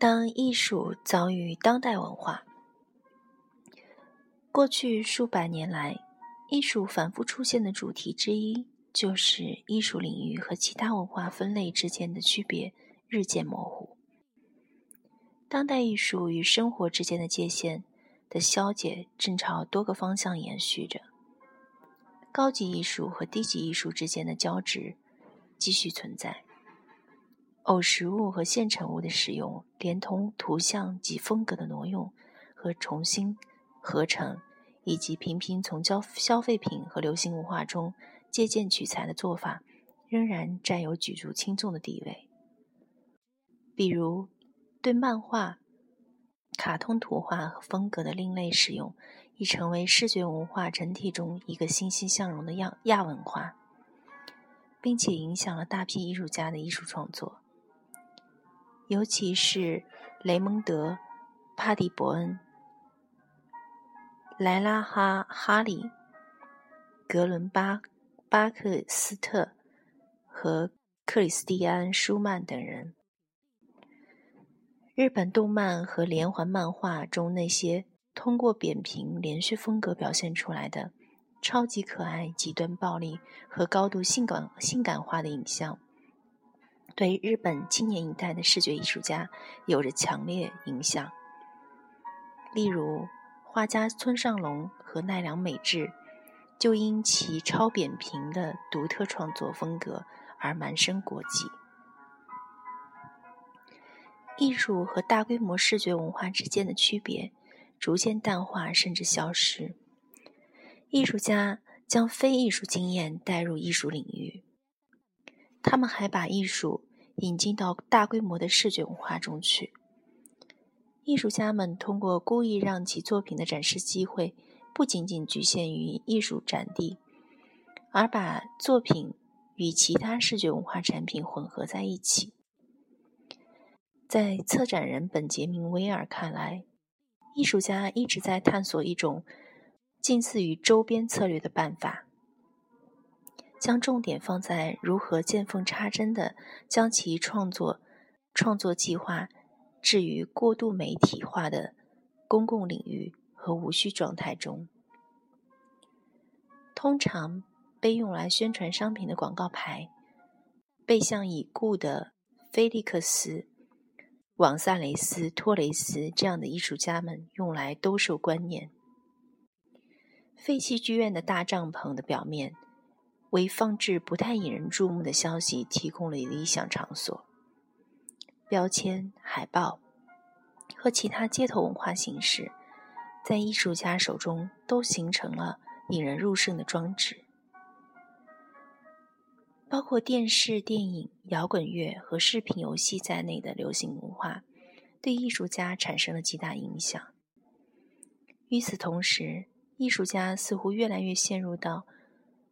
当艺术遭遇当代文化，过去数百年来，艺术反复出现的主题之一，就是艺术领域和其他文化分类之间的区别日渐模糊。当代艺术与生活之间的界限的消解，正朝多个方向延续着。高级艺术和低级艺术之间的交织继续存在。偶实物和现成物的使用，连同图像及风格的挪用和重新合成，以及频频从消消费品和流行文化中借鉴取材的做法，仍然占有举足轻重的地位。比如，对漫画、卡通图画和风格的另类使用，已成为视觉文化整体中一个欣欣向荣的亚亚文化，并且影响了大批艺术家的艺术创作。尤其是雷蒙德·帕蒂伯恩、莱拉哈·哈里、格伦巴巴克斯特和克里斯蒂安·舒曼等人。日本动漫和连环漫画中那些通过扁平连续风格表现出来的超级可爱、极端暴力和高度性感性感化的影像。对日本青年一代的视觉艺术家有着强烈影响。例如，画家村上隆和奈良美智就因其超扁平的独特创作风格而满身国际。艺术和大规模视觉文化之间的区别逐渐淡化，甚至消失。艺术家将非艺术经验带入艺术领域，他们还把艺术。引进到大规模的视觉文化中去。艺术家们通过故意让其作品的展示机会不仅仅局限于艺术展地，而把作品与其他视觉文化产品混合在一起。在策展人本杰明·威尔看来，艺术家一直在探索一种近似于周边策略的办法。将重点放在如何见缝插针地将其创作创作计划置于过度媒体化的公共领域和无序状态中。通常被用来宣传商品的广告牌，被像已故的菲利克斯·王萨雷斯·托雷斯这样的艺术家们用来兜售观念。废弃剧院的大帐篷的表面。为放置不太引人注目的消息提供了理想场所。标签、海报和其他街头文化形式，在艺术家手中都形成了引人入胜的装置。包括电视、电影、摇滚乐和视频游戏在内的流行文化，对艺术家产生了极大影响。与此同时，艺术家似乎越来越陷入到。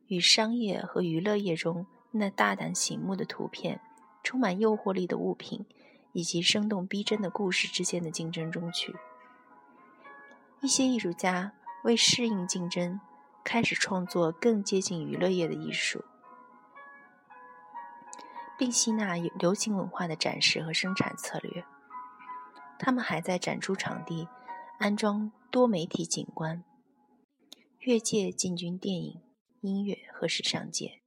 与商业和娱乐业中那大胆醒目的图片、充满诱惑力的物品以及生动逼真的故事之间的竞争中去。一些艺术家为适应竞争，开始创作更接近娱乐业的艺术，并吸纳流行文化的展示和生产策略。他们还在展出场地安装多媒体景观，越界进军电影。音乐和时尚界，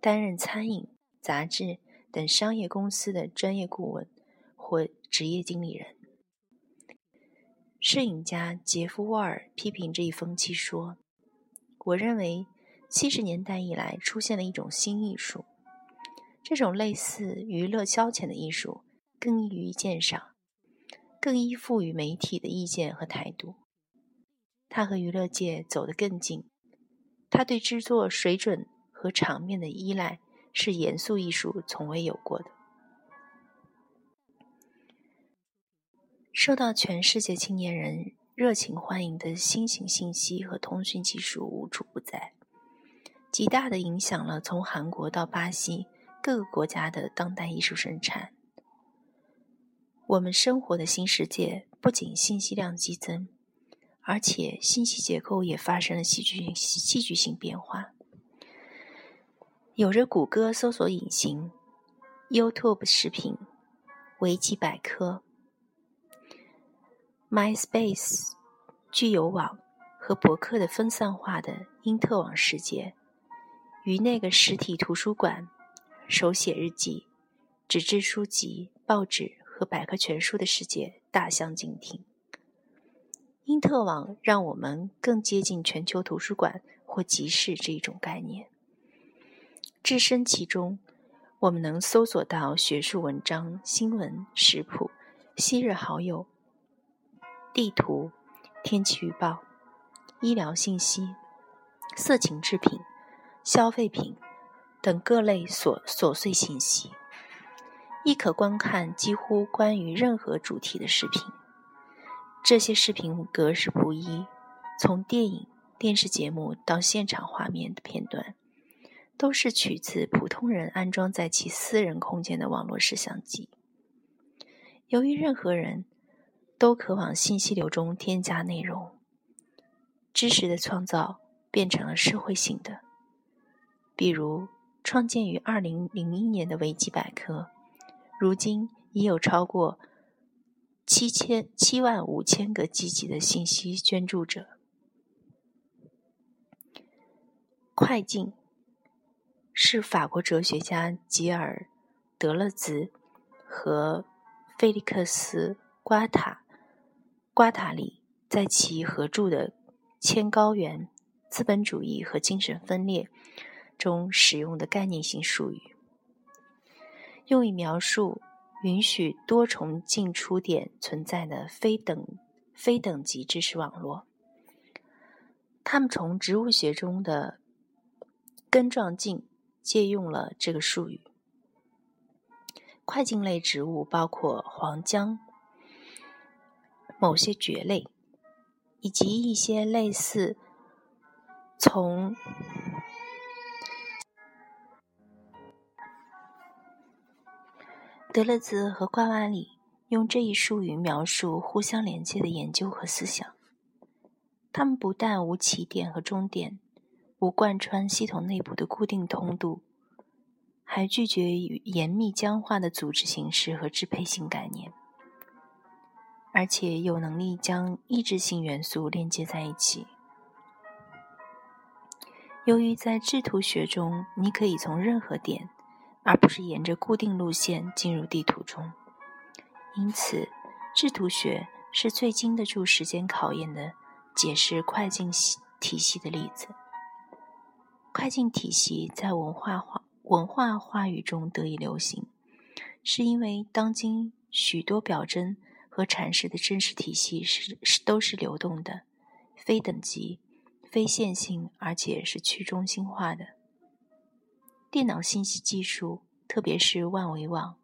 担任餐饮、杂志等商业公司的专业顾问或职业经理人。摄影家杰夫·沃尔批评这一风气说：“我认为，七十年代以来出现了一种新艺术，这种类似娱乐消遣的艺术更易于鉴赏，更依附于媒体的意见和态度。它和娱乐界走得更近。”他对制作水准和场面的依赖是严肃艺术从未有过的。受到全世界青年人热情欢迎的新型信息和通讯技术无处不在，极大的影响了从韩国到巴西各个国家的当代艺术生产。我们生活的新世界不仅信息量激增。而且信息结构也发生了戏剧性、戏剧性变化。有着谷歌搜索引擎、YouTube 视频、维基百科、MySpace 具有网和博客的分散化的因特网世界，与那个实体图书馆、手写日记、纸质书籍、报纸和百科全书的世界大相径庭。因特网让我们更接近全球图书馆或集市这一种概念。置身其中，我们能搜索到学术文章、新闻、食谱、昔日好友。地图、天气预报、医疗信息、色情制品、消费品等各类琐琐碎信息，亦可观看几乎关于任何主题的视频。这些视频格式不一，从电影、电视节目到现场画面的片段，都是取自普通人安装在其私人空间的网络摄像机。由于任何人。都可往信息流中添加内容，知识的创造变成了社会性的。比如，创建于二零零一年的维基百科，如今已有超过七千七万五千个积极的信息捐助者。快进是法国哲学家吉尔·德勒兹和菲利克斯·瓜塔。瓜塔里在其合著的《千高原：资本主义和精神分裂》中使用的概念性术语，用以描述允许多重进出点存在的非等非等级知识网络。他们从植物学中的根状茎借用了这个术语。块茎类植物包括黄姜。某些蕨类，以及一些类似从德勒兹和瓜瓦里用这一术语描述互相连接的研究和思想。他们不但无起点和终点，无贯穿系统内部的固定通度，还拒绝与严密僵化的组织形式和支配性概念。而且有能力将抑制性元素连接在一起。由于在制图学中，你可以从任何点，而不是沿着固定路线进入地图中，因此制图学是最经得住时间考验的解释快进体系的例子。快进体系在文化话文化话语中得以流行，是因为当今许多表征。和阐释的真实体系是是都是流动的、非等级、非线性，而且是去中心化的。电脑信息技术，特别是万维网，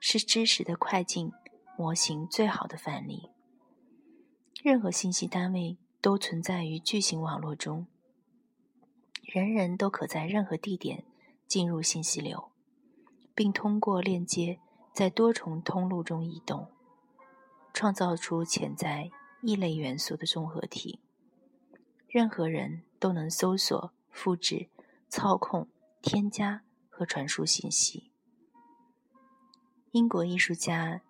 是知识的快进模型最好的范例。任何信息单位都存在于巨型网络中，人人都可在任何地点进入信息流，并通过链接在多重通路中移动。创造出潜在异类元素的综合体。任何人都能搜索、复制、操控、添加和传输信息。英国艺术家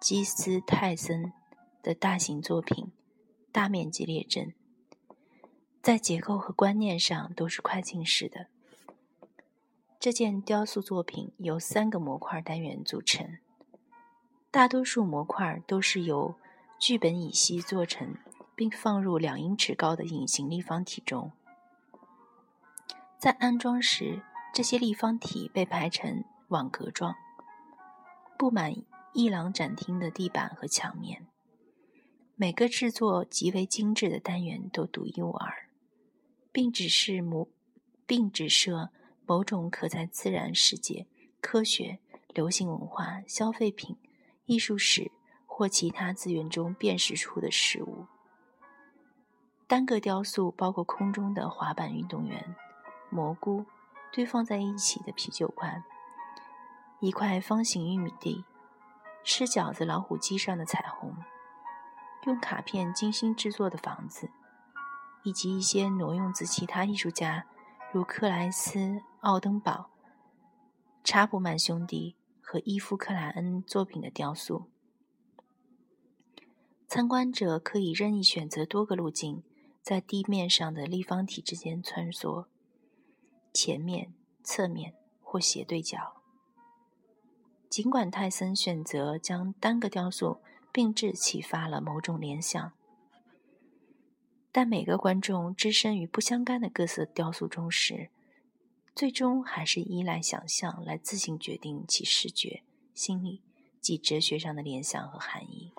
基斯泰森的大型作品《大面积列阵》，在结构和观念上都是快进式的。这件雕塑作品由三个模块单元组成。大多数模块都是由聚苯乙烯做成，并放入两英尺高的隐形立方体中。在安装时，这些立方体被排成网格状，布满一廊展厅的地板和墙面。每个制作极为精致的单元都独一无二，并只是模，并只设某种可在自然世界、科学、流行文化、消费品。艺术史或其他资源中辨识出的事物。单个雕塑包括空中的滑板运动员、蘑菇堆放在一起的啤酒罐、一块方形玉米地、吃饺子老虎机上的彩虹、用卡片精心制作的房子，以及一些挪用自其他艺术家，如克莱斯、奥登堡、查普曼兄弟。和伊夫·克莱恩作品的雕塑，参观者可以任意选择多个路径，在地面上的立方体之间穿梭，前面、侧面或斜对角。尽管泰森选择将单个雕塑并置，启发了某种联想，但每个观众置身于不相干的各色雕塑中时，最终还是依赖想象来自行决定其视觉、心理及哲学上的联想和含义。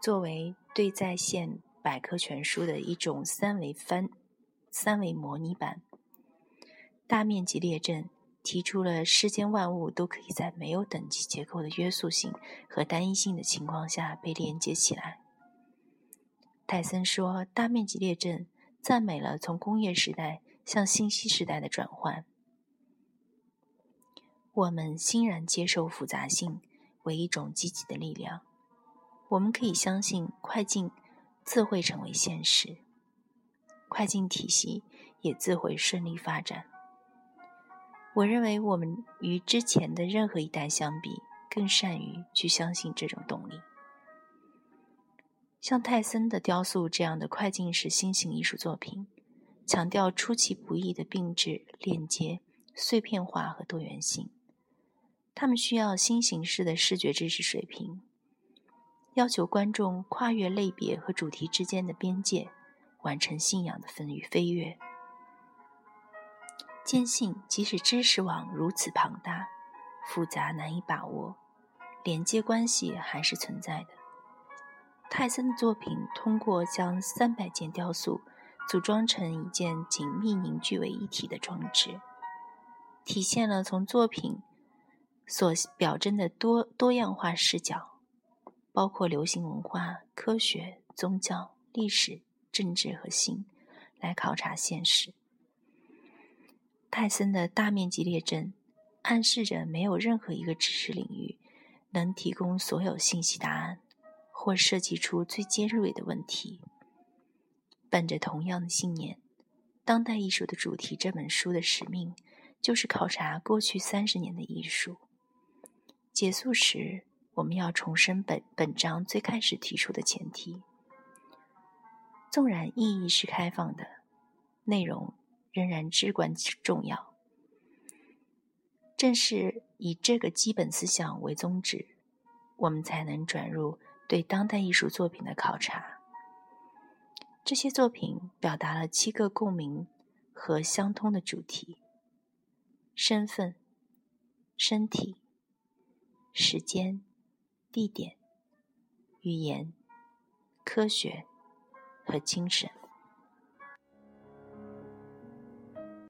作为对在线百科全书的一种三维翻、三维模拟版，大面积列阵提出了世间万物都可以在没有等级结构的约束性和单一性的情况下被连接起来。戴森说：“大面积列阵赞美了从工业时代向信息时代的转换。我们欣然接受复杂性为一种积极的力量。”我们可以相信快进自会成为现实，快进体系也自会顺利发展。我认为我们与之前的任何一代相比，更善于去相信这种动力。像泰森的雕塑这样的快进式新型艺术作品，强调出其不意的并置、链接、碎片化和多元性。他们需要新形式的视觉知识水平。要求观众跨越类别和主题之间的边界，完成信仰的分与飞跃。坚信，即使知识网如此庞大、复杂难以把握，连接关系还是存在的。泰森的作品通过将三百件雕塑组装成一件紧密凝聚为一体的装置，体现了从作品所表征的多多样化视角。包括流行文化、科学、宗教、历史、政治和性，来考察现实。泰森的大面积列阵暗示着没有任何一个知识领域能提供所有信息答案，或设计出最尖锐的问题。本着同样的信念，《当代艺术的主题》这本书的使命就是考察过去三十年的艺术。结束时。我们要重申本本章最开始提出的前提：纵然意义是开放的，内容仍然至关重要。正是以这个基本思想为宗旨，我们才能转入对当代艺术作品的考察。这些作品表达了七个共鸣和相通的主题：身份、身体、时间。地点、语言、科学和精神。